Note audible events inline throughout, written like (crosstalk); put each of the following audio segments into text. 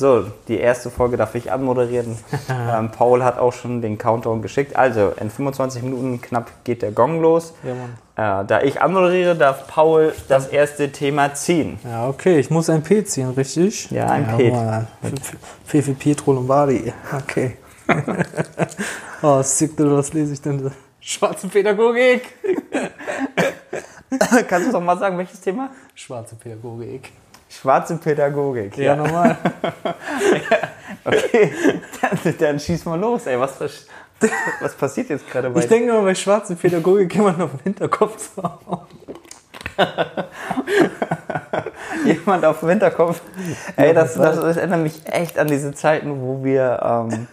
So, die erste Folge darf ich anmoderieren. (laughs) ähm, Paul hat auch schon den Countdown geschickt. Also, in 25 Minuten knapp geht der Gong los. Ja, Mann. Äh, da ich anmoderiere, darf Paul das erste Thema ziehen. Ja, okay, ich muss ein P ziehen, richtig? Ja, ein P. Mann. P für Pietro Lombardi. Okay. (laughs) oh, sick, was lese ich denn? da? Schwarze Pädagogik. (laughs) Kannst du doch mal sagen, welches Thema? Schwarze Pädagogik. Schwarze Pädagogik. Ja, normal. (laughs) Okay, dann, dann schieß mal los, ey. Was, was, passiert jetzt gerade bei Ich denke immer, bei schwarze Pädagogik jemand auf den Hinterkopf zu hauen. (laughs) jemand auf dem Hinterkopf? Ey, das, das, das erinnert mich echt an diese Zeiten, wo wir. Ähm,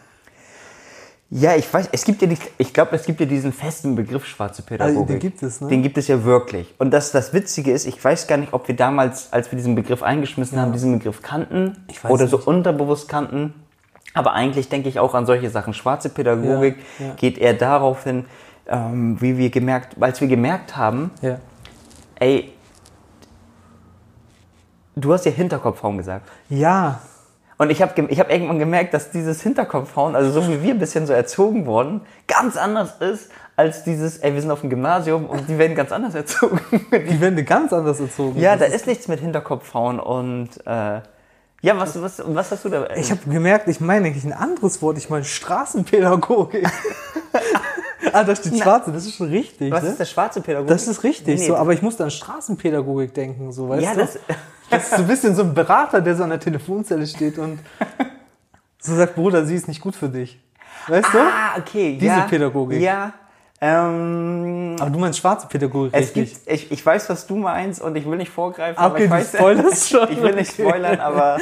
ja, ich weiß, es gibt ja, die, ich glaube, es gibt ja diesen festen Begriff schwarze Pädagogik. Also, den gibt es, ne? Den gibt es ja wirklich. Und das, das Witzige ist, ich weiß gar nicht, ob wir damals, als wir diesen Begriff eingeschmissen haben, diesen Begriff kannten Ich weiß oder so nicht. unterbewusst kannten. Aber eigentlich denke ich auch an solche Sachen. Schwarze Pädagogik Ja, ja. geht eher darauf hin, ähm, wie wir gemerkt, als wir gemerkt haben, Ja. ey, du hast ja Hinterkopfhauen gesagt. Ja, Und ich habe ich hab irgendwann gemerkt, dass dieses Hinterkopfhauen, also so wie wir ein bisschen so erzogen wurden, ganz anders ist als dieses, ey, wir sind auf dem Gymnasium und die werden ganz anders erzogen. (laughs) die werden ganz anders erzogen. ja, Das da ist nichts mit Hinterkopfhauen und äh, ja, was, was, was hast du da? Ich habe gemerkt, ich meine eigentlich ein anderes Wort. Ich meine Straßenpädagogik. (laughs) ah, da steht Schwarze, das ist schon richtig. was ne? ist der schwarze Pädagogik? Das ist richtig, Nee, nee. so, aber ich musste an Straßenpädagogik denken, so, weißt Ja, du? das- das ist so ein bisschen so ein Berater, der so an der Telefonzelle steht und so sagt, Bruder, sie ist nicht gut für dich. Weißt du? Ah, okay. Diese ja, Pädagogik. Ja. Ähm, Aber du meinst schwarze Pädagogik, es richtig? gibt, ich, ich weiß, was du meinst und ich will nicht vorgreifen. Okay, aber ich weiß, spoilerst (laughs) schon. Ich will nicht spoilern, aber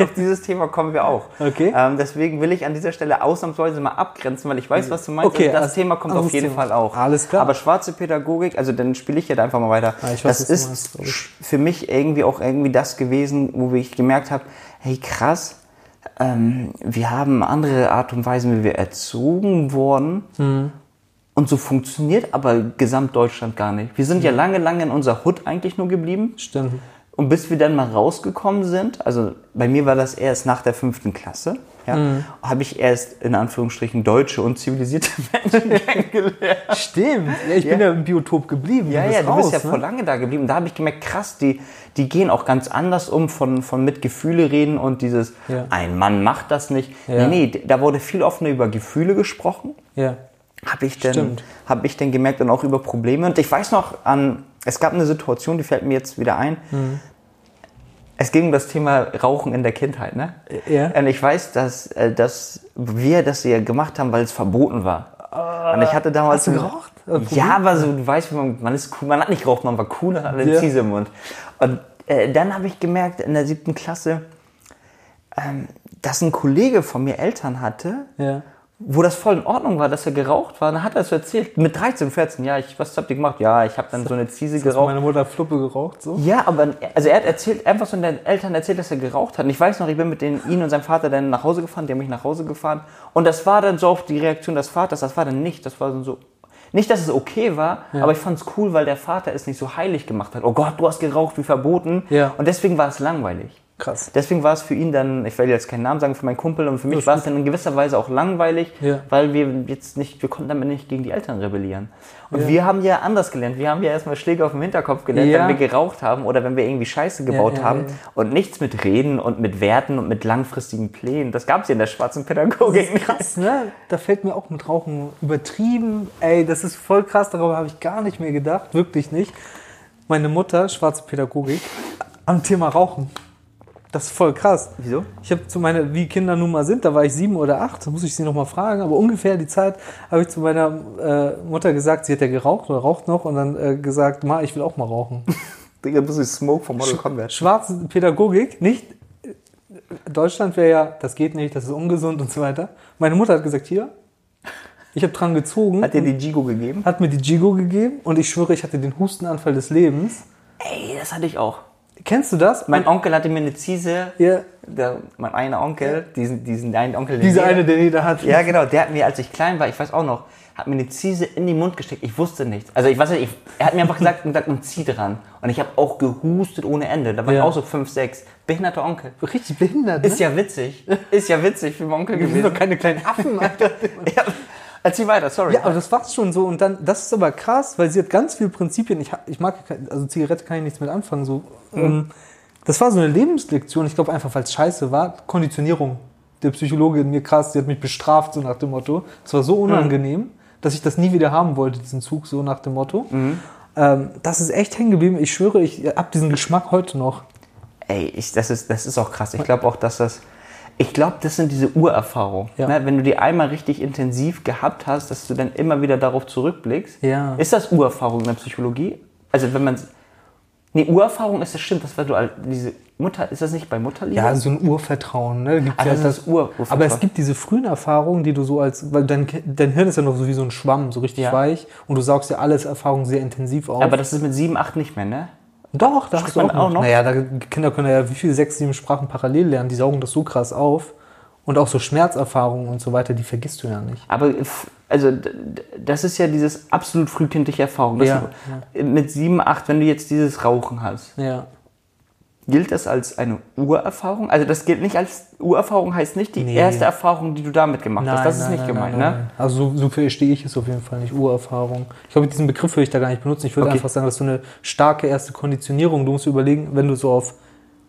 auf dieses Thema kommen wir auch. Okay. Ähm, deswegen will ich an dieser Stelle ausnahmsweise mal abgrenzen, weil ich weiß, was du meinst. Okay, und das also Thema kommt auf anderes jeden Thema. Fall auch. Alles klar. Aber schwarze Pädagogik, also dann spiele ich ja da einfach mal weiter. Ich weiß, das ist meinst, für mich irgendwie auch irgendwie das gewesen, wo ich gemerkt habe, hey krass, ähm, wir haben andere Art und Weise, wie wir erzogen wurden. Mhm. Und so funktioniert aber Gesamtdeutschland gar nicht. Wir sind ja lange, lange in unserer Hut eigentlich nur geblieben. Stimmt. Und bis wir dann mal rausgekommen sind, also bei mir war das erst nach der fünften Klasse, ja, Mhm. habe ich erst in Anführungsstrichen deutsche und zivilisierte (laughs) Menschen (laughs) kennengelernt. Stimmt. Ja, ich bin Ja. ja im Biotop geblieben. Ja, bist ja, du raus, bist ja ne? voll lange da geblieben. Da habe ich gemerkt, krass, die, die gehen auch ganz anders um von, von mit Gefühle reden und dieses, Ja. ein Mann macht das nicht. Ja. Nee, nee, da wurde viel offener über Gefühle gesprochen. Ja. Habe ich, denn, hab ich denn gemerkt und auch über Probleme. Und ich weiß noch an, es gab eine Situation, die fällt mir jetzt wieder ein. Mhm. Es ging um das Thema Rauchen in der Kindheit, ne? Ja. Und ich weiß, dass, äh, dass wir das ja gemacht haben, weil es verboten war. Und ich hatte damals. Hast du geraucht? Ja, aber so, du weißt, man, man ist cool, man hat nicht geraucht, man war cool und hatte Ja. Ziese im Mund. Und äh, dann habe ich gemerkt, in der siebten Klasse, ähm, dass ein Kollege von mir Eltern hatte, Ja. Wo das voll in Ordnung war, dass er geraucht war. Dann hat er es erzählt, mit 13, 14, ja, ich, was habt ihr gemacht? Ja, ich habe dann so eine Ziese geraucht. meine Mutter Fluppe geraucht, so? Ja, aber also er hat erzählt, einfach so den Eltern erzählt, dass er geraucht hat. Und ich weiß noch, ich bin mit den, ihn und seinem Vater dann nach Hause gefahren, die haben mich nach Hause gefahren. Und das war dann so auf die Reaktion des Vaters, das war dann nicht, das war dann so, nicht, dass es okay war, aber ich fand es cool, weil der Vater es nicht so heilig gemacht hat. Oh Gott, du hast geraucht, wie verboten. Ja. Und deswegen war es langweilig. Krass. Deswegen war es für ihn dann, ich werde jetzt keinen Namen sagen, für meinen Kumpel und für mich ist war es dann in gewisser Weise auch langweilig, Ja. weil wir jetzt nicht, wir konnten damit nicht gegen die Eltern rebellieren. Und wir haben ja anders gelernt. Wir haben ja erstmal Schläge auf dem Hinterkopf gelernt, Ja. wenn wir geraucht haben oder wenn wir irgendwie Scheiße gebaut ja, haben. ja. Und nichts mit Reden und mit Werten und mit langfristigen Plänen. Das gab es ja in der schwarzen Pädagogik nicht. Krass, ne? Da fällt mir auch mit Rauchen übertrieben. Ey, das ist voll krass, darüber habe ich gar nicht mehr gedacht, wirklich nicht. Meine Mutter, schwarze Pädagogik, am Thema Rauchen. Das ist voll krass. Wieso? Ich habe zu meiner, wie Kinder nun mal sind, da war ich sieben oder acht, da muss ich sie noch mal fragen, aber ungefähr die Zeit habe ich zu meiner äh, Mutter gesagt, sie hat ja geraucht oder raucht noch und dann äh, gesagt, Ma, ich will auch mal rauchen. (laughs) Digga, bist du Smoke vom Model Combat. Schwarze Pädagogik, nicht Deutschland wäre ja, das geht nicht, das ist ungesund und so weiter. Meine Mutter hat gesagt, hier, ich habe dran gezogen, Hat dir die Gigo gegeben? hat mir die Gigo gegeben und ich schwöre, ich hatte den Hustenanfall des Lebens. Ey, das hatte ich auch. Kennst du das? Mein Onkel hatte mir eine Ziese Ja. der, mein einer Onkel, diesen, diesen einen Onkel, Dieser eine, den jeder hat. Ja, genau. Der hat mir, als ich klein war, ich weiß auch noch, hat mir eine Ziese in den Mund gesteckt. Ich wusste nichts. Also ich weiß nicht, ich, er hat mir einfach gesagt, gesagt und zieh dran. Und ich habe auch gehustet ohne Ende. Da war ich Ja. auch so fünf, sechs. Behinderter Onkel. Richtig behindert, Ist ne? ja witzig. Ist ja witzig für meinen Onkel Wir sind gewesen. doch keine kleinen (laughs) Affen, Alter. Ja, erzähl weiter, sorry. Ja, aber das war's schon so. Und dann, das ist aber krass, weil sie hat ganz viele Prinzipien. Ich, ich mag, also Zigarette kann ich nichts mit anfangen. So. Ähm, Das war so eine Lebenslektion. Ich glaube einfach, weil es scheiße war. Konditionierung. Der Psychologe in mir krass, die hat mich bestraft, so nach dem Motto. Es war so unangenehm, dass ich das nie wieder haben wollte, diesen Zug, so nach dem Motto. Ähm, das ist echt hängen geblieben. Ich schwöre, ich hab diesen Geschmack heute noch. Ey, ich, das, ist, das ist auch krass. Ich glaube auch, dass das. Ich glaube, das sind diese Urerfahrungen. Ja. Ne? Wenn du die einmal richtig intensiv gehabt hast, dass du dann immer wieder darauf zurückblickst. Ja. Ist das Urerfahrung in der Psychologie? Also wenn man. Nee, Urerfahrung ist das stimmt, das war du diese Mutter, ist das nicht bei Mutterliebe? Ja, so ein Urvertrauen. Ne? Gibt's Ah, ja das das Ur-. Aber es gibt diese frühen Erfahrungen, die du so als, weil dein, dein Hirn ist ja noch so wie so ein Schwamm, so richtig Ja. weich und du saugst ja alles Erfahrungen sehr intensiv auf. Aber das ist mit 7, 8 nicht mehr, ne? Doch, da hast du auch auch noch. Naja, da, Kinder können ja wie viele sechs, sieben Sprachen parallel lernen, die saugen das so krass auf. Und auch so Schmerzerfahrungen und so weiter, die vergisst du ja nicht. Aber also das ist ja dieses absolut frühkindliche Erfahrung. Das Ja, Mit 7, 8, wenn du jetzt dieses Rauchen hast, Ja. Gilt das als eine Urerfahrung? Also das gilt nicht als Urerfahrung, heißt nicht die Nee. erste Erfahrung, die du damit gemacht hast. Das ist nicht gemeint, ne? Also so, so verstehe ich es auf jeden Fall nicht, Urerfahrung. Ich glaube, diesen Begriff würde ich da gar nicht benutzen. Ich würde Okay. einfach sagen, das ist so eine starke erste Konditionierung. Du musst überlegen, wenn du so auf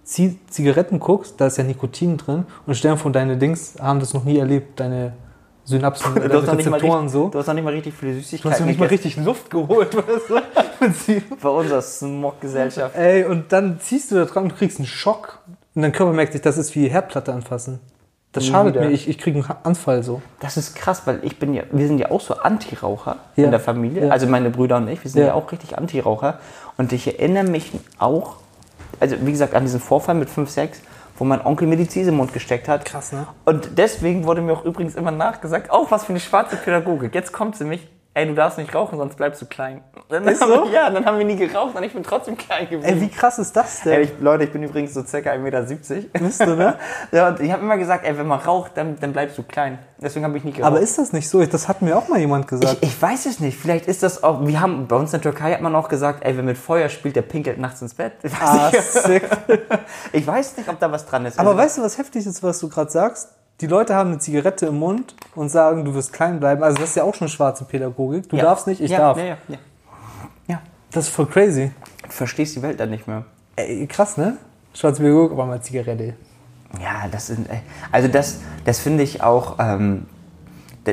Zi- Zigaretten guckst, da ist ja Nikotin drin und stell dir vor, deine Dings haben das noch nie erlebt, deine Synapsen, (laughs) Du hast, noch nicht mal Rezeptoren richtig, so. du hast noch nicht mal richtig viele Du Süßigkeiten hast noch nicht mal richtig Luft geholt, (laughs) weißt du? Bei unserer Smog-Gesellschaft. Ey, und dann ziehst du da dran und kriegst einen Schock. Und dein Körper merkt sich, das ist wie Herdplatte anfassen. Das schadet wieder. mir, ich, ich kriege einen Anfall so. Das ist krass, weil ich bin ja, wir sind ja auch so Antiraucher Ja. in der Familie. Ja. Also meine Brüder und ich, wir sind ja, Ja. auch richtig Antiraucher. Und ich erinnere mich auch, also wie gesagt, an diesen Vorfall mit 5, 6, wo mein Onkel mir die Ziese im Mund gesteckt hat. Krass, ne? Und deswegen wurde mir auch übrigens immer nachgesagt, auch was für eine schwarze Pädagogik. Jetzt kommt sie mich, ey, du darfst nicht rauchen, sonst bleibst du klein. Dann Ist so? wir, ja, dann haben wir nie geraucht und ich bin trotzdem klein geblieben. Ey, wie krass ist das denn? Ey, ich, Leute, ich bin übrigens so circa 1,70 Meter. Bist du, ne? (laughs) ja, und ich habe immer gesagt, ey, wenn man raucht, dann, dann bleibst du klein. Deswegen habe ich nie geraucht. Aber ist das nicht so? Das hat mir auch mal jemand gesagt. ich, ich weiß es nicht. Vielleicht ist das auch. Wir haben bei uns in der Türkei hat man auch gesagt, ey, wer mit Feuer spielt, der pinkelt nachts ins Bett. Ich weiß, ah, nicht, sick. (laughs) ich weiß nicht, ob da was dran ist. Aber Also, weißt du, was heftig ist, was du gerade sagst? Die Leute haben eine Zigarette im Mund und sagen, du wirst klein bleiben. Also das ist ja auch schon schwarze Pädagogik. Du ja. darfst nicht, ich ja, darf. Ja, ja, ja. ja. Das ist voll crazy. Du verstehst die Welt dann nicht mehr. Ey, krass, ne? Schwarze Pädagogik, aber mal Zigarette. Ja, das sind. Also das, das finde ich auch. Ähm,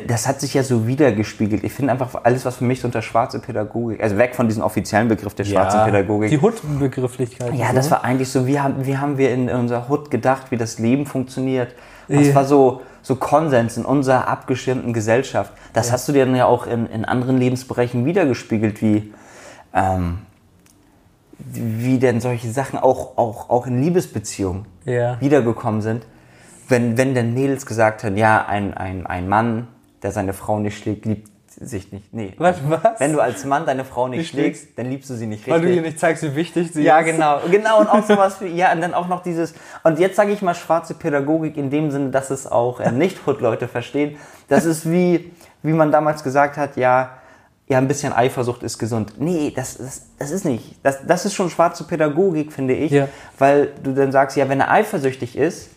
das hat sich ja so wiedergespiegelt. Ich finde einfach alles, was für mich so unter schwarze Pädagogik, also weg von diesem offiziellen Begriff der schwarzen Pädagogik. Die Hut-Begrifflichkeit. Ja, so. das war eigentlich so, wie haben, wie haben wir in unserer Hut gedacht, wie das Leben funktioniert. Das war so, so Konsens in unserer abgeschirmten Gesellschaft. Das hast du dir dann ja auch in, in anderen Lebensbereichen wiedergespiegelt, wie, ähm, wie denn solche Sachen auch, auch, auch in Liebesbeziehungen wiedergekommen sind. Wenn, wenn denn Mädels gesagt haben, ja, ein, ein, ein Mann, der seine Frau nicht schlägt, liebt sich nicht. Nee. Was, was? Wenn du als Mann deine Frau nicht Nicht schlägst, dann liebst du sie nicht richtig. Weil du ihr nicht zeigst, wie wichtig sie Ja, ist. genau, genau und auch sowas wie, ja, und dann auch noch dieses, und jetzt sage ich mal schwarze Pädagogik in dem Sinne, dass es auch äh, Nicht-Hood-Leute verstehen. Das ist wie, wie man damals gesagt hat, ja, ja, ein bisschen Eifersucht ist gesund. Nee, das, das, das ist nicht. Das, das ist schon schwarze Pädagogik, finde ich, Ja. weil du dann sagst, ja, wenn er eifersüchtig ist,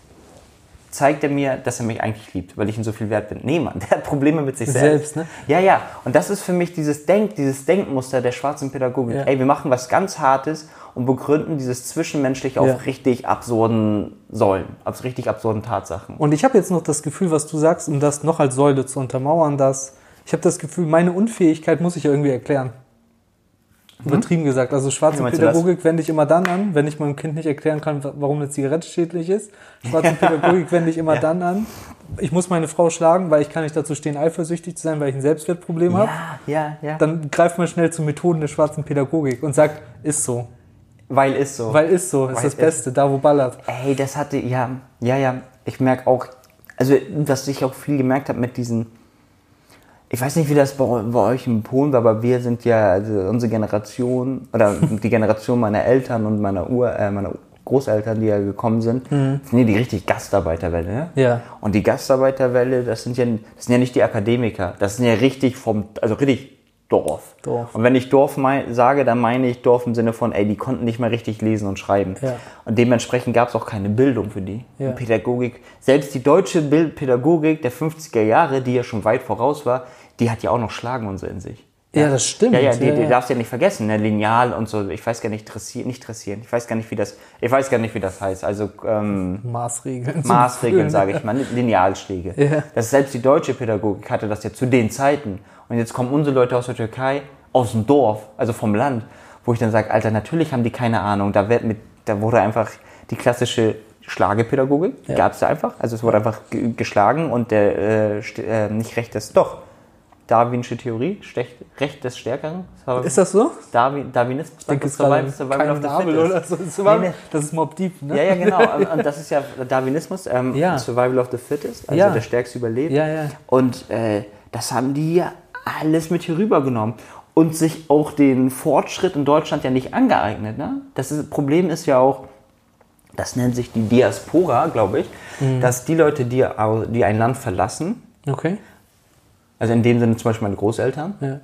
zeigt er mir, dass er mich eigentlich liebt, weil ich ihm so viel wert bin. Nee, Mann, (laughs) der hat Probleme mit sich selbst. Selbst, ne? Ja, ja. Und das ist für mich dieses Denk, dieses Denkmuster der schwarzen Pädagogik. Ja. Ey, wir machen was ganz Hartes und begründen dieses Zwischenmenschliche Ja. auf richtig absurden Säulen, auf richtig absurden Tatsachen. Und ich habe jetzt noch das Gefühl, was du sagst, um das noch als Säule zu untermauern, dass ich habe das Gefühl, meine Unfähigkeit muss ich ja irgendwie erklären. Übertrieben gesagt. Also schwarze? Pädagogik wende ich immer dann an, wenn ich meinem Kind nicht erklären kann, wa- warum eine Zigarette schädlich ist. Schwarze (laughs) Pädagogik wende ich immer Ja. dann an. Ich muss meine Frau schlagen, weil ich kann nicht dazu stehen, eifersüchtig zu sein, weil ich ein Selbstwertproblem habe. Ja, ja, ja. Dann greift man schnell zu Methoden der schwarzen Pädagogik und sagt, ist so. Weil ist so. Weil ist so, ist Weil das ist- Beste, da wo ballert. Ey, das hatte, ja, ja, ja. Ich merke auch, also was ich auch viel gemerkt habe mit diesen, ich weiß nicht, wie das bei, eu- bei euch in Polen war, aber wir sind ja, also unsere Generation, oder (laughs) die Generation meiner Eltern und meiner Ur, äh, meiner Großeltern, die ja gekommen sind, sind ja die richtig Gastarbeiterwelle. Ne? Ja. Und die Gastarbeiterwelle, das sind ja, das sind ja nicht die Akademiker, das sind ja richtig vom, also richtig Dorf. Dorf. Und wenn ich Dorf mein, sage, dann meine ich Dorf im Sinne von, ey, die konnten nicht mehr richtig lesen und schreiben. Ja. Und dementsprechend gab es auch keine Bildung für die. Ja. Pädagogik, selbst die deutsche Bild Pädagogik der 50er Jahre, die ja schon weit voraus war, die hat ja auch noch Schlagen und so in sich. Ja, das stimmt. Ja, ja, die, Ja, die ja. darfst du ja nicht vergessen, ne? Lineal und so. Ich weiß gar nicht, dressieren, nicht dressieren. Ich weiß gar nicht, wie das, ich weiß gar nicht, wie das heißt. Also, ähm, Maßregeln. Maßregeln, sage ich mal, Linealschläge. Ja. Das selbst die deutsche Pädagogik hatte das ja zu den Zeiten. Und jetzt kommen unsere Leute aus der Türkei, aus dem Dorf, also vom Land, wo ich dann sage, Alter, natürlich haben die keine Ahnung. Da, wird mit, da wurde einfach die klassische Schlagepädagogik, die Ja. gab es einfach. Also es wurde einfach ge- geschlagen und der, äh, äh, nicht Recht des, doch, Darwinsche Theorie, Stech, Recht des Stärkeren. Ist das so? Darwin, Darwinismus? Ich denke, es ist Survival- Survival kein of the Nabel oder so. Das ist, überhaupt- Nee, nee. das ist Mob Deep, ne? Ja, ja, genau. (laughs) Und, und das ist ja Darwinismus, ähm, Ja. Survival of the Fittest, also Ja. der Stärkste überlebt. Ja, ja. Und äh, das haben die ja alles mit hier rübergenommen und sich auch den Fortschritt in Deutschland ja nicht angeeignet. Ne? Das ist, Problem ist ja auch, das nennt sich die Diaspora, glaube ich, Mhm. dass die Leute, die, die ein Land verlassen, Okay. also in dem Sinne zum Beispiel meine Großeltern, Ja.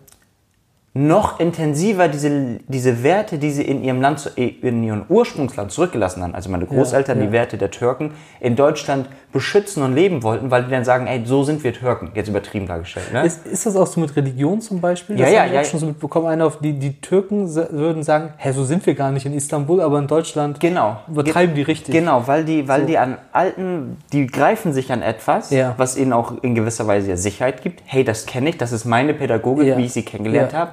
Noch intensiver diese, diese Werte, die sie in ihrem Land, in ihrem Ursprungsland zurückgelassen haben, also meine Großeltern, ja. die Werte der Türken, in Deutschland beschützen und leben wollten, weil die dann sagen, ey, so sind wir Türken, jetzt übertrieben dargestellt. Ne? Ist, ist das auch so mit Religion zum Beispiel? Ja, das ja, ja. auch schon so mitbekommen. Einer auf die, die Türken würden sagen, hä, so sind wir gar nicht in Istanbul, aber in Deutschland Genau. übertreiben die richtig. Genau, weil die, weil die an alten, die greifen sich an etwas, Ja. was ihnen auch in gewisser Weise ja Sicherheit gibt. Hey, das kenne ich, das ist meine Pädagogik, Ja. wie ich sie kennengelernt Ja. habe.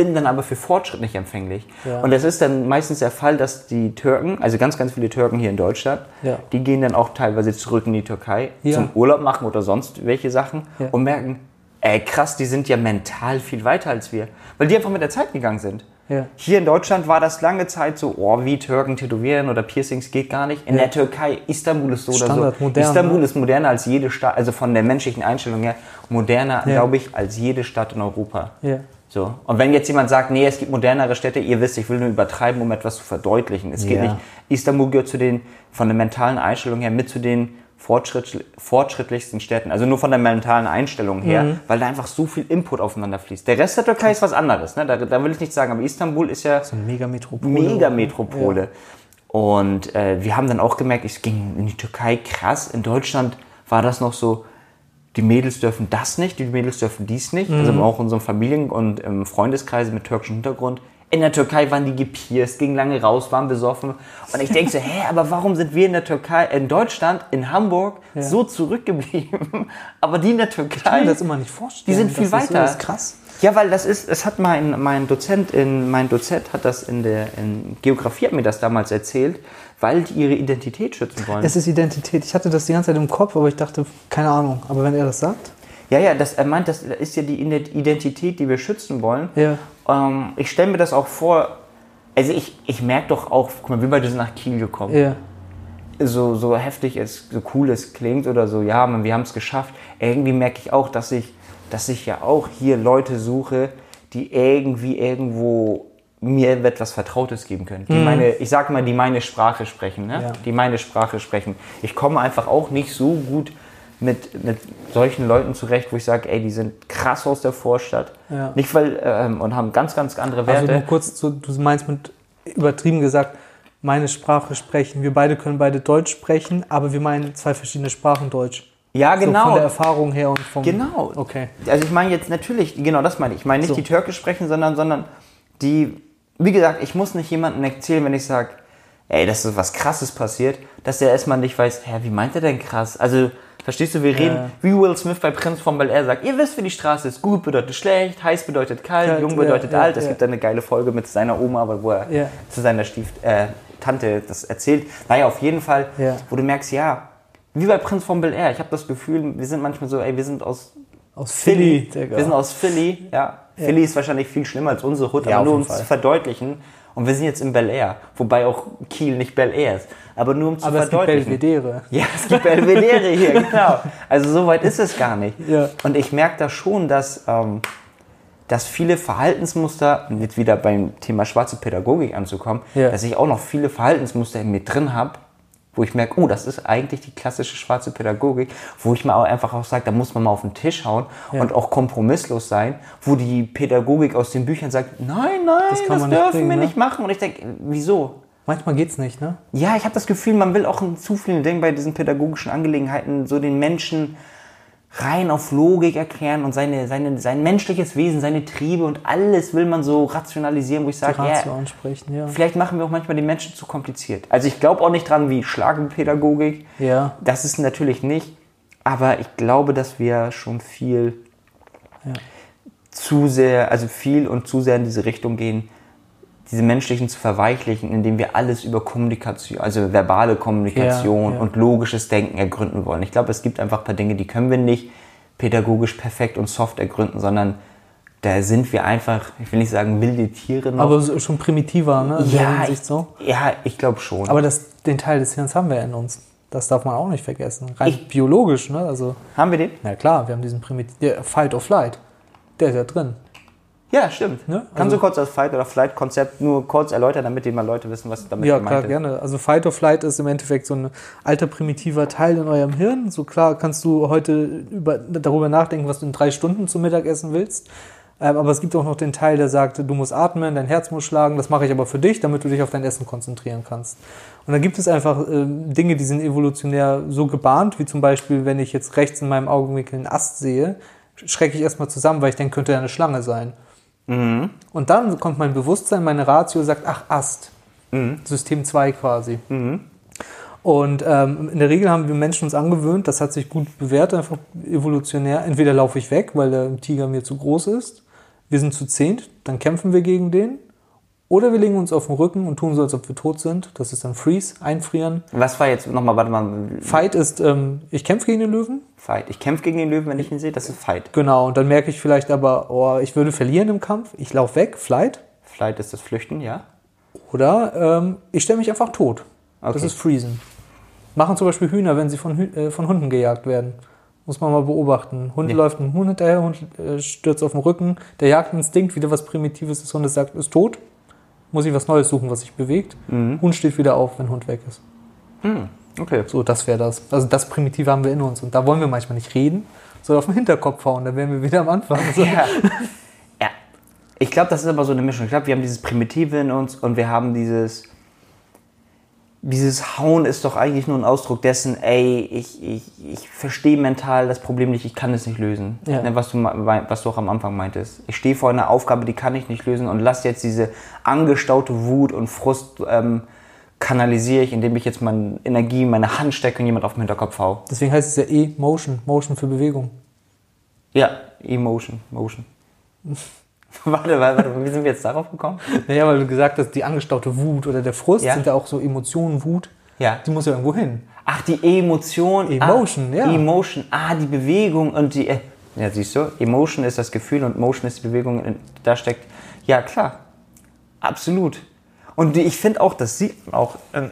Bin dann aber für Fortschritt nicht empfänglich. Ja. Und das ist dann meistens der Fall, dass die Türken, also ganz, ganz viele Türken hier in Deutschland, Ja. die gehen dann auch teilweise zurück in die Türkei Ja. zum Urlaub machen oder sonst welche Sachen und merken, ey krass, die sind ja mental viel weiter als wir. Weil die einfach mit der Zeit gegangen sind. Ja. Hier in Deutschland war das lange Zeit so, oh, wie Türken tätowieren oder Piercings geht gar nicht. In Ja. der Türkei, Istanbul ist so oder Standard, so. modern, Istanbul ne? ist moderner als jede Stadt, also von der menschlichen Einstellung her, moderner, Ja. glaube ich, als jede Stadt in Europa. So. Und wenn jetzt jemand sagt, nee, es gibt modernere Städte, ihr wisst, ich will nur übertreiben, um etwas zu verdeutlichen. Es geht Ja. nicht. Istanbul gehört zu den, von der mentalen Einstellung her, mit zu den fortschritt, fortschrittlichsten Städten. Also nur von der mentalen Einstellung her, Mhm. weil da einfach so viel Input aufeinander fließt. Der Rest der Türkei ist was anderes. Ne? Da, da will ich nicht sagen, aber Istanbul ist ja Eine Megametropole. Megametropole. Und äh, wir haben dann auch gemerkt, es ging in die Türkei krass. In Deutschland war das noch so, die Mädels dürfen das nicht, die Mädels dürfen dies nicht. Also auch in unserem Familien- und im Freundeskreis mit türkischem Hintergrund. In der Türkei waren die gepierst, gingen lange raus, waren besoffen. Und ich denke so, hä, aber warum sind wir in der Türkei, in Deutschland, in Hamburg so zurückgeblieben? (laughs) Aber die in der Ich kann Türkei, mir das immer nicht vorstellen. die sind viel das Ist weiter. das ist krass. Ja, weil das ist, es hat mein, mein Dozent in, mein Dozent hat das in der, in Geografie hat mir das damals erzählt, weil die ihre Identität schützen wollen. Es ist Identität. Ich hatte das die ganze Zeit im Kopf, aber ich dachte, keine Ahnung. Aber wenn er das sagt, ja, ja, das, er meint, das ist ja die Identität, die wir schützen wollen. Ja. Ähm, ich stelle mir das auch vor, also ich, ich merke doch auch, guck mal, wir beide sind nach Kiel gekommen. ja, So, so heftig es, so cool es klingt oder so, ja, man, wir haben es geschafft. Irgendwie merke ich auch, dass ich, dass ich ja auch hier Leute suche, die irgendwie irgendwo mir etwas Vertrautes geben können. Die meine, ich sag mal, die meine Sprache sprechen, ne? Ja. Die meine Sprache sprechen. Ich komme einfach auch nicht so gut mit, mit solchen Leuten zurecht, wo ich sage, ey, die sind krass aus der Vorstadt. Ja. Nicht weil, ähm, und haben ganz, ganz andere also Werte. nur kurz, zu, du meinst mit übertrieben gesagt, meine Sprache sprechen. Wir beide können beide Deutsch sprechen, aber wir meinen zwei verschiedene Sprachen Deutsch. ja, So genau. von der Erfahrung her und vom. Genau. Okay. Also ich meine jetzt natürlich, genau das meine ich. Ich meine nicht So. die Türkisch sprechen, sondern, sondern die, wie gesagt, ich muss nicht jemandem erzählen, wenn ich sage, ey, das ist was krasses passiert, dass der erstmal nicht weiß, hä, wie meint er denn krass? Also, verstehst du, wir reden, Ja. wie Will Smith bei Prinz von Bel Air sagt, ihr wisst, wie die Straße ist. Gut bedeutet schlecht, heiß bedeutet kalt, Kalt, jung bedeutet ja, alt. Es ja. gibt da eine geile Folge mit seiner Oma, wo er zu seiner Stief, äh, Tante das erzählt. Naja, auf jeden Fall, wo du merkst, ja, wie bei Prinz von Bel Air. Ich habe das Gefühl, wir sind manchmal so, ey, wir sind aus Aus Philly. Philly. Wir sind aus Philly, ja. Philly ist wahrscheinlich viel schlimmer als unsere Hut, Ja, aber nur um es zu verdeutlichen. Und wir sind jetzt in Bel Air, wobei auch Kiel nicht Bel Air ist. Aber nur um zu aber es gibt verdeutlichen. Belvedere. (laughs) Ja, es gibt Belvedere hier, (laughs) genau. Also so weit ist es gar nicht. Ja. Und ich merke da schon, dass, ähm, dass viele Verhaltensmuster, um jetzt wieder beim Thema schwarze Pädagogik anzukommen, Ja. dass ich auch noch viele Verhaltensmuster in mir drin habe, wo ich merke, oh, das ist eigentlich die klassische schwarze Pädagogik, wo ich mal auch einfach auch sage, da muss man mal auf den Tisch hauen Ja. und auch kompromisslos sein, wo die Pädagogik aus den Büchern sagt, nein, nein, das, nicht dürfen bringen, wir ne? nicht machen. Und ich denke, wieso? Manchmal geht's nicht, ne? Ja, ich habe das Gefühl, man will auch in zu vielen Dingen bei diesen pädagogischen Angelegenheiten so den Menschen rein auf Logik erklären und seine, seine, sein menschliches Wesen, seine Triebe und alles will man so rationalisieren, wo ich sage, ja, ja. vielleicht machen wir auch manchmal den Menschen zu kompliziert. Also ich glaube auch nicht dran wie Schlagenpädagogik. Ja. Das ist natürlich nicht. Aber ich glaube, dass wir schon viel Ja. zu sehr, also viel und zu sehr in diese Richtung gehen, diese menschlichen zu verweichlichen, indem wir alles über Kommunikation, also verbale Kommunikation Ja, ja. und logisches Denken ergründen wollen. Ich glaube, es gibt einfach ein paar Dinge, die können wir nicht pädagogisch perfekt und soft ergründen, sondern da sind wir einfach, ich will nicht sagen wilde Tiere noch. Aber schon primitiver, ne? In ja, ich, so. ja, ich glaube schon. Aber das, den Teil des Hirns haben wir in uns. Das darf man auch nicht vergessen. Rein Ich- biologisch, ne? Also, Haben wir den? na klar, wir haben diesen Primitiv, der Fight or Flight. Der ist ja drin. Ja, stimmt. Ne? Kannst Also- du kurz das Fight- oder Flight-Konzept nur kurz erläutern, damit die mal Leute wissen, was damit Ja, gemeint klar, ist? gerne. Also Fight or Flight ist im Endeffekt so ein alter primitiver Teil in eurem Hirn. So klar kannst du heute über, darüber nachdenken, was du in drei Stunden zum Mittag essen willst. Ähm, aber es gibt auch noch den Teil, der sagt, du musst atmen, dein Herz muss schlagen. Das mache ich aber für dich, damit du dich auf dein Essen konzentrieren kannst. Und dann gibt es einfach ähm, Dinge, die sind evolutionär so gebahnt, wie zum Beispiel, wenn ich jetzt rechts in meinem Augenwinkel einen Ast sehe, schrecke ich erstmal zusammen, weil ich denke, könnte ja eine Schlange sein. Und dann kommt mein Bewusstsein, meine Ratio sagt, ach, Ast. System 2 quasi. Und ähm, in der Regel haben wir Menschen uns angewöhnt, das hat sich gut bewährt, einfach evolutionär. Entweder laufe ich weg, weil der Tiger mir zu groß ist, wir sind zu zehnt, dann kämpfen wir gegen den. Oder wir legen uns auf den Rücken und tun so, als ob wir tot sind. Das ist dann Freeze, einfrieren. Was war jetzt nochmal, warte mal, Fight ist, ähm, ich kämpfe gegen den Löwen. Fight. Ich kämpfe gegen den Löwen, wenn ich ihn sehe, das ist Fight. Genau, und dann merke ich vielleicht aber, oh, ich würde verlieren im Kampf. Ich laufe weg, Flight. Flight ist das Flüchten, ja? Oder ähm, ich stelle mich einfach tot. Das Okay. ist Freezen. Machen zum Beispiel Hühner, wenn sie von, Hü äh, von Hunden gejagt werden. Muss man mal beobachten. Hund Ja. läuft einem Huhn hinterher, Hund äh, stürzt auf den Rücken. Der Jagdinstinkt, wieder was Primitives des Hundes sagt, ist tot. Muss ich was Neues suchen, was sich bewegt. Hund steht wieder auf, wenn Hund weg ist. Okay. So, das wäre das. Also das Primitive haben wir in uns. Und da wollen wir manchmal nicht reden, sondern auf den Hinterkopf hauen. Da wären wir wieder am Anfang. So. (laughs) Ja. ja. Ich glaube, das ist aber so eine Mischung. Ich glaube, wir haben dieses Primitive in uns und wir haben dieses. Dieses Hauen ist doch eigentlich nur ein Ausdruck dessen, ey, ich, ich, ich verstehe mental das Problem nicht, ich kann es nicht lösen. Ja. Ne, was, du, was du auch am Anfang meintest. Ich stehe vor einer Aufgabe, die kann ich nicht lösen und lass jetzt diese angestaute Wut und Frust ähm, kanalisiere ich, indem ich jetzt meine Energie, meine Hand stecke und jemand auf den Hinterkopf hau. Deswegen heißt es ja E-Motion. Motion für Bewegung. Ja, Emotion, Motion. warte, (laughs) (laughs) warte, warte, wie sind wir jetzt darauf gekommen? Naja, weil du gesagt hast, die angestaute Wut oder der Frust Ja. sind ja auch so Emotionen, Wut. Ja. Die muss ja irgendwo hin. Ach, die Emotion. Emotion, ah, ja. Emotion, ah, die Bewegung und die. Äh, ja, siehst du, Emotion ist das Gefühl und Motion ist die Bewegung. Da steckt. Ja, klar. Absolut. Und ich finde auch, das sieht man auch, ähm,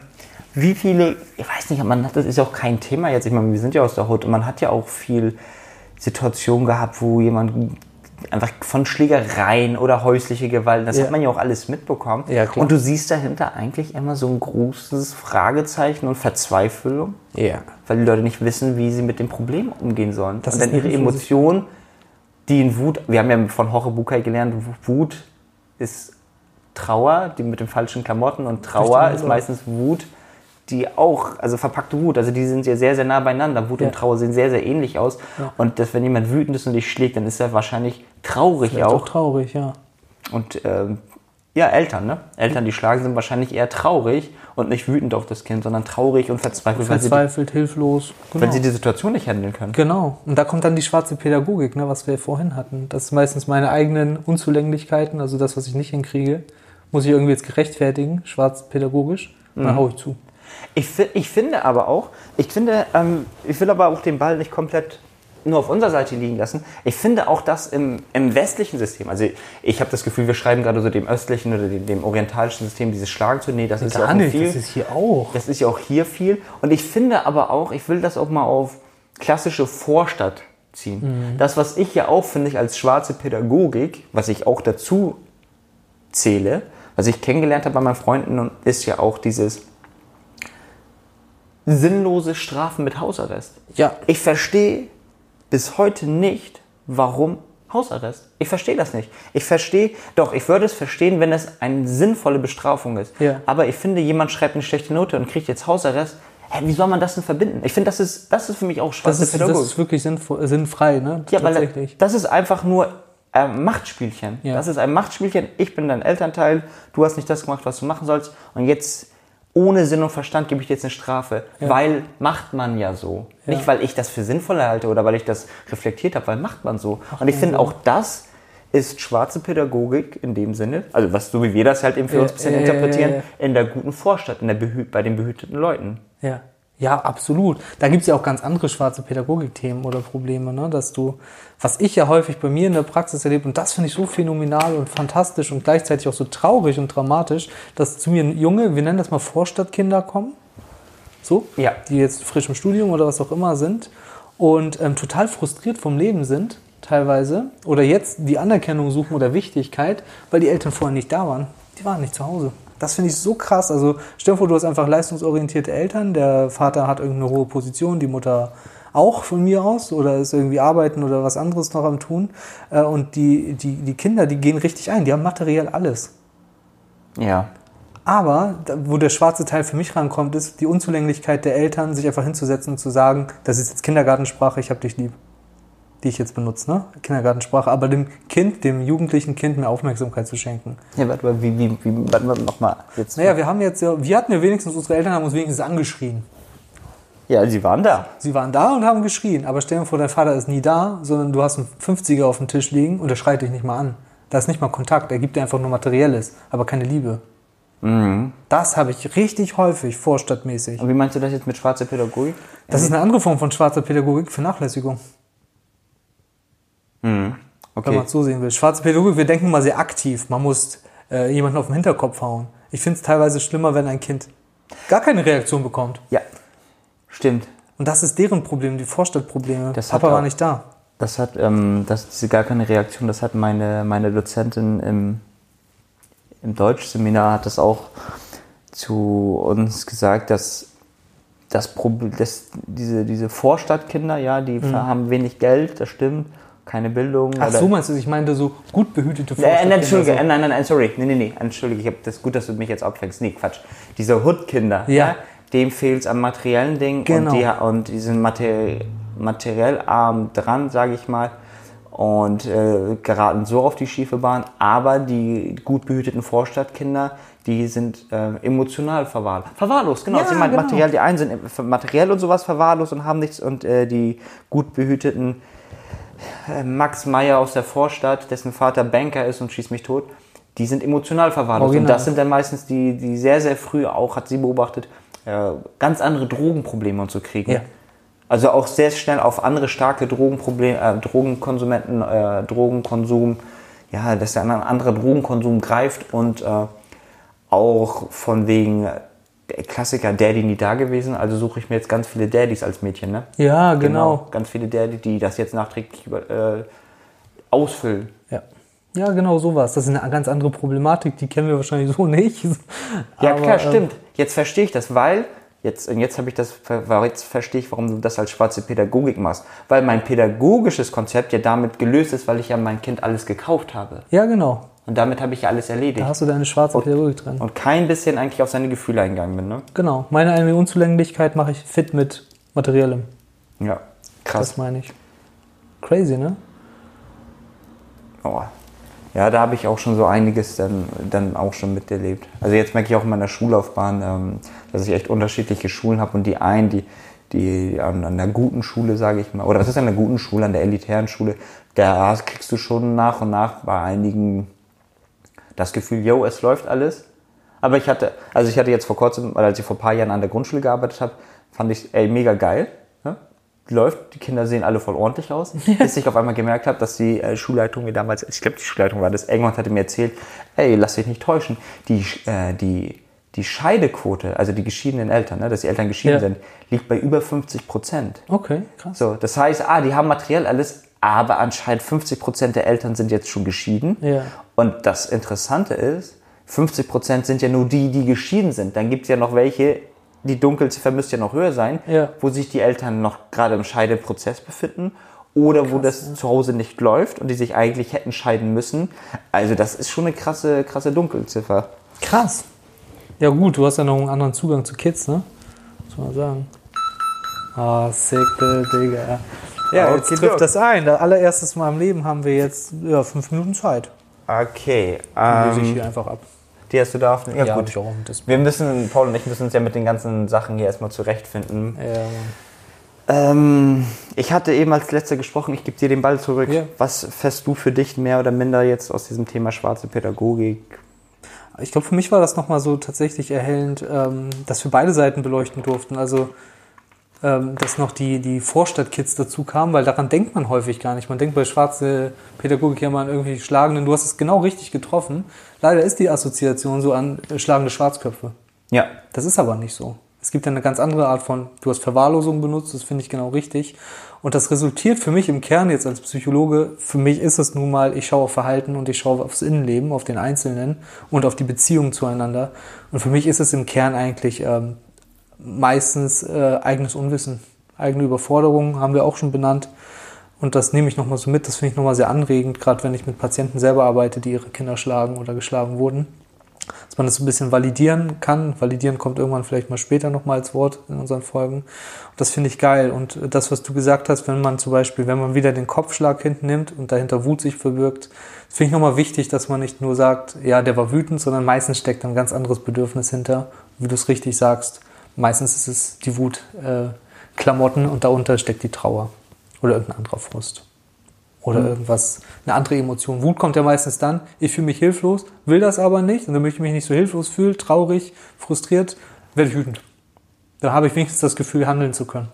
wie viele. Ich weiß nicht, man hat, das ist ja auch kein Thema jetzt. Ich meine, wir sind ja aus der Hut und man hat ja auch viel Situationen gehabt, wo jemand einfach von Schlägereien oder häusliche Gewalt, das Ja. hat man ja auch alles mitbekommen. Ja, klar. Und du siehst dahinter eigentlich immer so ein großes Fragezeichen und Verzweiflung Ja. weil die Leute nicht wissen, wie sie mit dem Problem umgehen sollen. Das und dann ihre Emotionen, die in Wut, wir haben ja von Jorge Bucay gelernt, Wut ist Trauer, die mit den falschen Klamotten und Trauer ist meistens Wut, die auch, also verpackte Wut, also die sind ja sehr, sehr nah beieinander. Wut Ja. und Trauer sehen sehr, sehr ähnlich aus. Ja. Und dass, wenn jemand wütend ist und dich schlägt, dann ist er wahrscheinlich traurig Vielleicht auch auch. traurig, ja. Und ähm, ja, Eltern, ne? Eltern, die schlagen, sind wahrscheinlich eher traurig und nicht wütend auf das Kind, sondern traurig und verzweifelt, sie, die, Verzweifelt, hilflos. Genau. weil sie die Situation nicht handeln können. Genau. Und da kommt dann die schwarze Pädagogik, ne, was wir vorhin hatten. Das ist meistens meine eigenen Unzulänglichkeiten, also das, was ich nicht hinkriege, muss ich irgendwie jetzt gerechtfertigen, schwarz pädagogisch, und Mhm. dann hau ich zu. Ich, ich finde aber auch, ich finde, ähm, ich will aber auch den Ball nicht komplett nur auf unserer Seite liegen lassen. Ich finde auch das im, im westlichen System, also ich habe das Gefühl, wir schreiben gerade so dem östlichen oder dem, dem orientalischen System dieses Schlagen zu. Nee, das ist ja auch viel. das ist hier auch. Das ist ja auch hier viel. Und ich finde aber auch, ich will das auch mal auf klassische ziehen. Das, was ich ja auch finde, ich als schwarze Pädagogik, was ich auch dazu zähle, was ich kennengelernt habe bei meinen Freunden, ist ja auch dieses sinnlose Strafen mit Hausarrest. Ja. Ich verstehe bis heute nicht, warum Hausarrest. Ich verstehe das nicht. Ich verstehe, doch, ich würde es verstehen, wenn es eine sinnvolle Bestrafung ist. Ja. Aber ich finde, jemand schreibt eine schlechte Note und kriegt jetzt Hausarrest. Hä, wie soll man das denn verbinden? Ich finde, das ist, das ist für mich auch Das schwarze ist, das Pädagogik. ist wirklich sinnvoll, sinnfrei, ne? Ja, weil das ist einfach nur ein Machtspielchen. Ja. Das ist ein Machtspielchen. Ich bin dein Elternteil. Du hast nicht das gemacht, was du machen sollst. Und jetzt ohne Sinn und Verstand gebe ich dir jetzt eine Strafe. Weil macht man ja so. Nicht, weil ich das für sinnvoll halte oder weil ich das reflektiert habe, weil macht man so. und ich finde auch das ist schwarze Pädagogik in dem Sinne, also was so wie wir das halt eben für Ja, uns ein bisschen ja, ja, interpretieren, ja, ja. in der guten Vorstadt, in der bei den behüteten Leuten. Ja. Ja, absolut. Da gibt's ja auch ganz andere schwarze Pädagogik-Themen oder Probleme, ne? dass du, was ich ja häufig bei mir in der Praxis erlebe, und das finde ich so phänomenal und fantastisch und gleichzeitig auch so traurig und dramatisch, dass zu mir junge, wir nennen das mal Vorstadtkinder kommen, so, Ja. die jetzt frisch im Studium oder was auch immer sind und ähm, total frustriert vom Leben sind, teilweise, oder jetzt die Anerkennung suchen oder Wichtigkeit, weil die Eltern vorher nicht da waren. Die waren nicht zu Hause. Das finde ich so krass. Also stell dir vor, du hast einfach leistungsorientierte Eltern. Der Vater hat irgendeine hohe Position, die Mutter auch von mir aus oder ist irgendwie arbeiten oder was anderes noch am tun. Äh, Und die, die, die Kinder, die gehen richtig ein. Die haben materiell alles. Ja. Aber wo der schwarze Teil für mich rankommt, ist die Unzulänglichkeit der Eltern, sich einfach hinzusetzen und zu sagen, das ist jetzt Kindergartensprache, ich hab dich lieb. Die ich jetzt benutze, ne? Kindergartensprache. Aber dem Kind, dem jugendlichen Kind mehr Aufmerksamkeit zu schenken. Ja, warte mal, wie, wie, wie, warte mal, nochmal. Naja, wir haben jetzt ja, wir hatten ja wenigstens, unsere Eltern haben uns wenigstens angeschrien. Ja, sie waren da. Sie waren da und haben geschrien. Aber stell dir vor, dein Vater ist nie da, sondern du hast einen 50er auf dem Tisch liegen und er schreit dich nicht mal an. Da ist nicht mal Kontakt, er gibt dir einfach nur Materielles, aber keine Liebe. Das habe ich richtig häufig, vorstadtmäßig. Und wie meinst du das jetzt mit schwarzer Pädagogik? Das ist eine andere Form von schwarzer Pädagogik, Vernachlässigung. Wenn Okay. man es so sehen will. Schwarze Pädagogik, wir denken mal sehr aktiv. Man muss äh, jemanden auf den Hinterkopf hauen. Ich finde es teilweise schlimmer, wenn ein Kind gar keine Reaktion bekommt. Ja, stimmt. Und das ist deren Problem, die Vorstadtprobleme. Das hat Papa war auch- nicht da. Das hat, ähm, das ist gar keine Reaktion, das hat meine, meine Dozentin im, im Deutschseminar hat das auch zu uns gesagt, dass das Problem, dass diese, diese Vorstadtkinder, ja, die haben wenig Geld, das stimmt, keine Bildung. Ach so meinst du, ich meinte so gut behütete Äh, Vorstadtkinder. nein, Entschuldige, so. äh, nein, nein, nein, sorry, nee, nee, nee, Entschuldige, ich hab das gut, dass du mich jetzt abfängst. Nee, Quatsch. Diese Hood-Kinder, Ja. dem fehlt es am materiellen Ding Genau. und, die, und die sind materi materiell arm dran, sage ich mal, und äh, geraten so auf die schiefe Bahn. Aber die gut behüteten Vorstadtkinder, die sind äh, emotional verwahrlost. Verwahrlost, genau. Ja, Sie genau. materiell, die einen sind äh, materiell und sowas verwahrlost und haben nichts und äh, die gut behüteten Max Meyer aus der Vorstadt, dessen Vater Banker ist und schießt mich tot, die sind emotional verwahrlost. Und das sind dann meistens die, die sehr, sehr früh auch, hat sie beobachtet, äh, ganz andere Drogenprobleme und so kriegen. Ja. Also auch sehr schnell auf andere starke Drogenprobleme, äh, Drogenkonsumenten, äh, Drogenkonsum, ja, dass der ein anderer Drogenkonsum greift und äh, auch von wegen Klassiker Daddy nie da gewesen, also suche ich mir jetzt ganz viele Daddys als Mädchen, ne? Ja, genau. Ganz viele Daddy, die das jetzt nachträglich über, äh, ausfüllen. Ja. ja, genau sowas. Das ist eine ganz andere Problematik, die kennen wir wahrscheinlich so nicht. (laughs) Ja, Aber, klar, ähm, stimmt. Jetzt verstehe ich das, weil jetzt und jetzt habe ich das, weil jetzt verstehe ich, warum du das als schwarze Pädagogik machst, weil mein pädagogisches Konzept ja damit gelöst ist, weil ich ja mein Kind alles gekauft habe Ja, genau. Und damit habe ich ja alles erledigt Da hast du deine schwarze Pädagogik drin. und kein bisschen eigentlich auf seine Gefühle eingegangen bin, ne? Genau. Meine eine Unzulänglichkeit mache ich fit mit Materiellem. Ja, krass. Das meine ich. Crazy, ne? Oh. Ja, da habe ich auch schon so einiges dann, dann auch schon miterlebt. Also jetzt merke ich auch in meiner Schullaufbahn, ähm, dass ich echt unterschiedliche Schulen habe und die einen, die, die an, an der guten Schule, sage ich mal, oder was ist an der guten Schule, an der elitären Schule, da kriegst du schon nach und nach bei einigen das Gefühl, yo, es läuft alles. Aber ich hatte, also ich hatte jetzt vor kurzem, als ich vor ein paar Jahren an der Grundschule gearbeitet habe, fand ich, ey, mega geil. Ne? Läuft, die Kinder sehen alle voll ordentlich aus. (laughs) Bis ich auf einmal gemerkt habe, dass die äh, Schulleitung mir damals, ich glaube, die Schulleitung war das, irgendwann hatte mir erzählt, ey, lass dich nicht täuschen, die, äh, die die Scheidequote, also die geschiedenen Eltern, ne, dass die Eltern geschieden Ja. sind, liegt bei über 50 Prozent. Okay, krass. So, das heißt, ah, die haben materiell alles, aber anscheinend 50 Prozent der Eltern sind jetzt schon geschieden. Ja. Und das Interessante ist, 50 Prozent sind ja nur die, die geschieden sind. Dann gibt es ja noch welche, die Dunkelziffer müsste ja noch höher sein, Ja. wo sich die Eltern noch gerade im Scheideprozess befinden oder wo das zu Hause nicht läuft und die sich eigentlich hätten scheiden müssen. Also das ist schon eine krasse, krasse Dunkelziffer. Krass. Ja gut, du hast ja noch einen anderen Zugang zu Kids, ne? Muss man sagen. Ah, sicke, Digga. Ja, jetzt trifft das ein. Das allererstes Mal im Leben haben wir jetzt ja, fünf Minuten Zeit. Okay, Dann löse ich ähm, hier einfach ab. die hast du da auf Ja, Ja, hab gut. ich auch. Wir müssen, Paul und ich müssen uns ja mit den ganzen Sachen hier erstmal zurechtfinden. Ja, Ähm, ich hatte eben als letzter gesprochen, ich gebe dir den Ball zurück. Ja. Was fährst du für dich mehr oder minder jetzt aus diesem Thema schwarze Pädagogik? Ich glaube, für mich war das nochmal so tatsächlich erhellend, ähm, dass wir beide Seiten beleuchten durften. Also, ähm, dass noch die, die Vorstadtkids dazu kamen, weil daran denkt man häufig gar nicht. Man denkt bei schwarze Pädagogik ja mal an irgendwie Schlagenden. Du hast es genau richtig getroffen. Leider ist die Assoziation so an äh, schlagende Schwarzköpfe. Ja. Das ist aber nicht so. Es gibt ja eine ganz andere Art von, du hast Verwahrlosung benutzt, das finde ich genau richtig. Und das resultiert für mich im Kern jetzt als Psychologe, für mich ist es nun mal, ich schaue auf Verhalten und ich schaue aufs Innenleben, auf den Einzelnen und auf die Beziehungen zueinander. Und für mich ist es im Kern eigentlich ähm, meistens äh, eigenes Unwissen, eigene Überforderung, haben wir auch schon benannt. Und das nehme ich nochmal so mit, das finde ich nochmal sehr anregend, gerade wenn ich mit Patienten selber arbeite, die ihre Kinder schlagen oder geschlagen wurden dass man das so ein bisschen validieren kann. Validieren kommt irgendwann vielleicht mal später nochmal als Wort in unseren Folgen. Und das finde ich geil. Und das, was du gesagt hast, wenn man zum Beispiel, wenn man wieder den Kopfschlag hinten nimmt und dahinter Wut sich verbirgt, finde ich nochmal wichtig, dass man nicht nur sagt, ja, der war wütend, sondern meistens steckt ein ganz anderes Bedürfnis hinter. Wie du es richtig sagst, meistens ist es die Wut, äh, Klamotten und darunter steckt die Trauer oder irgendein anderer Frust oder irgendwas, eine andere Emotion. Wut kommt ja meistens dann, ich fühle mich hilflos, will das aber nicht und damit ich mich nicht so hilflos fühle, traurig, frustriert, werde ich wütend. Dann habe ich wenigstens das Gefühl, handeln zu können.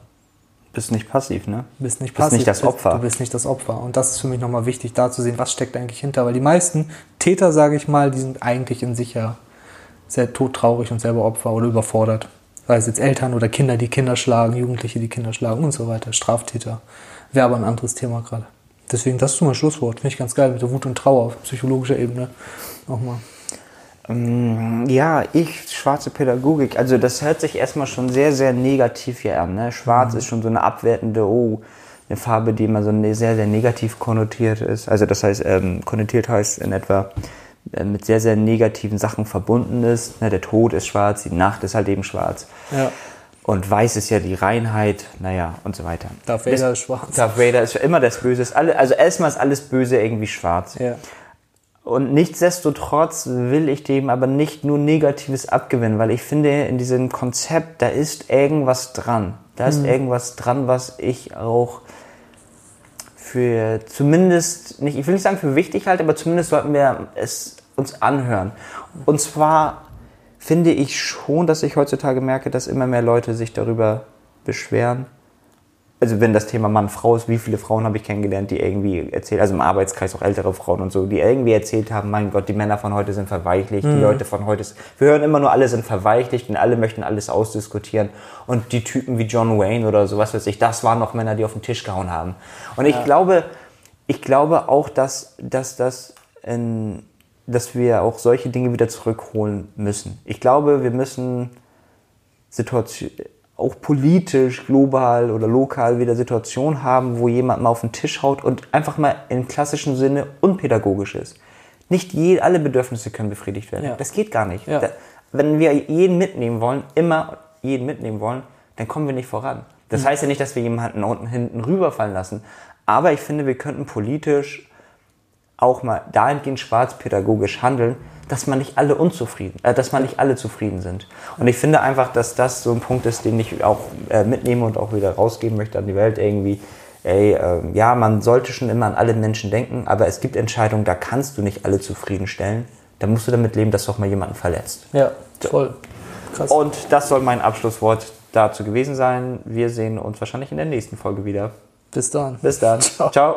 Bist nicht passiv, ne? Bist nicht Bist passiv. nicht das bist- Opfer. Du bist nicht das Opfer. Und das ist für mich nochmal wichtig, da zu sehen, was steckt eigentlich hinter. Weil die meisten Täter, sage ich mal, die sind eigentlich in sich ja sehr todtraurig und selber Opfer oder überfordert. Sei es jetzt Eltern oder Kinder, die Kinder schlagen, Jugendliche, die Kinder schlagen und so weiter. Straftäter. Wäre aber ein anderes Thema gerade. Deswegen, das ist so mein Schlusswort. Finde ich ganz geil mit der Wut und Trauer auf psychologischer Ebene. Nochmal. Ähm, Ja, ich, schwarze Pädagogik. Also das hört sich erstmal schon sehr, sehr negativ hier an. Ne? Schwarz ist schon so eine abwertende, oh, eine Farbe, die immer so sehr, sehr negativ konnotiert ist. Also das heißt, ähm, konnotiert heißt in etwa mit sehr, sehr negativen Sachen verbunden ist. Ne? Der Tod ist schwarz, die Nacht ist halt eben schwarz. Ja. Und weiß ist ja die Reinheit, naja, und so weiter. Darth Vader ist schwarz. Darth Vader ist immer das Böse. Ist alle, also erstmal ist alles Böse irgendwie schwarz. Ja. Und nichtsdestotrotz will ich dem aber nicht nur Negatives abgewinnen, weil ich finde, in diesem Konzept, da ist irgendwas dran. Da ist irgendwas dran, was ich auch für zumindest, nicht, ich will nicht sagen für wichtig halte, aber zumindest sollten wir es uns anhören. Und zwar finde ich schon, dass ich heutzutage merke, dass immer mehr Leute sich darüber beschweren. Also wenn das Thema Mann-Frau ist, wie viele Frauen habe ich kennengelernt, die irgendwie erzählen, also im Arbeitskreis auch ältere Frauen und so, die irgendwie erzählt haben, mein Gott, die Männer von heute sind verweichlicht, die Leute von heute, ist, wir hören immer nur, alle sind verweichlicht und alle möchten alles ausdiskutieren und die Typen wie John Wayne oder sowas weiß ich, das waren noch Männer, die auf den Tisch gehauen haben. Und ich glaube, ich glaube auch, dass, dass das in, dass wir auch solche Dinge wieder zurückholen müssen. Ich glaube, wir müssen Situation, auch politisch, global oder lokal wieder Situationen haben, wo jemand mal auf den Tisch haut und einfach mal im klassischen Sinne unpädagogisch ist. Nicht je, alle Bedürfnisse können befriedigt werden. Ja. Das geht gar nicht. Ja. Da, wenn wir jeden mitnehmen wollen, immer jeden mitnehmen wollen, dann kommen wir nicht voran. Das Mhm. heißt ja nicht, dass wir jemanden unten hinten rüberfallen lassen. Aber ich finde, wir könnten politisch auch mal dahingehend schwarzpädagogisch handeln, dass man nicht alle unzufrieden, äh, dass man nicht alle zufrieden sind. Und ich finde einfach, dass das so ein Punkt ist, den ich auch äh, mitnehme und auch wieder rausgeben möchte an die Welt irgendwie. Ey, ähm, ja, man sollte schon immer an alle Menschen denken, aber es gibt Entscheidungen, da kannst du nicht alle zufriedenstellen. Da musst du damit leben, dass du auch mal jemanden verletzt. Ja, voll. Krass. Und das soll mein Abschlusswort dazu gewesen sein. Wir sehen uns wahrscheinlich in der nächsten Folge wieder. Bis dann. Bis dann. (laughs) Ciao. Ciao.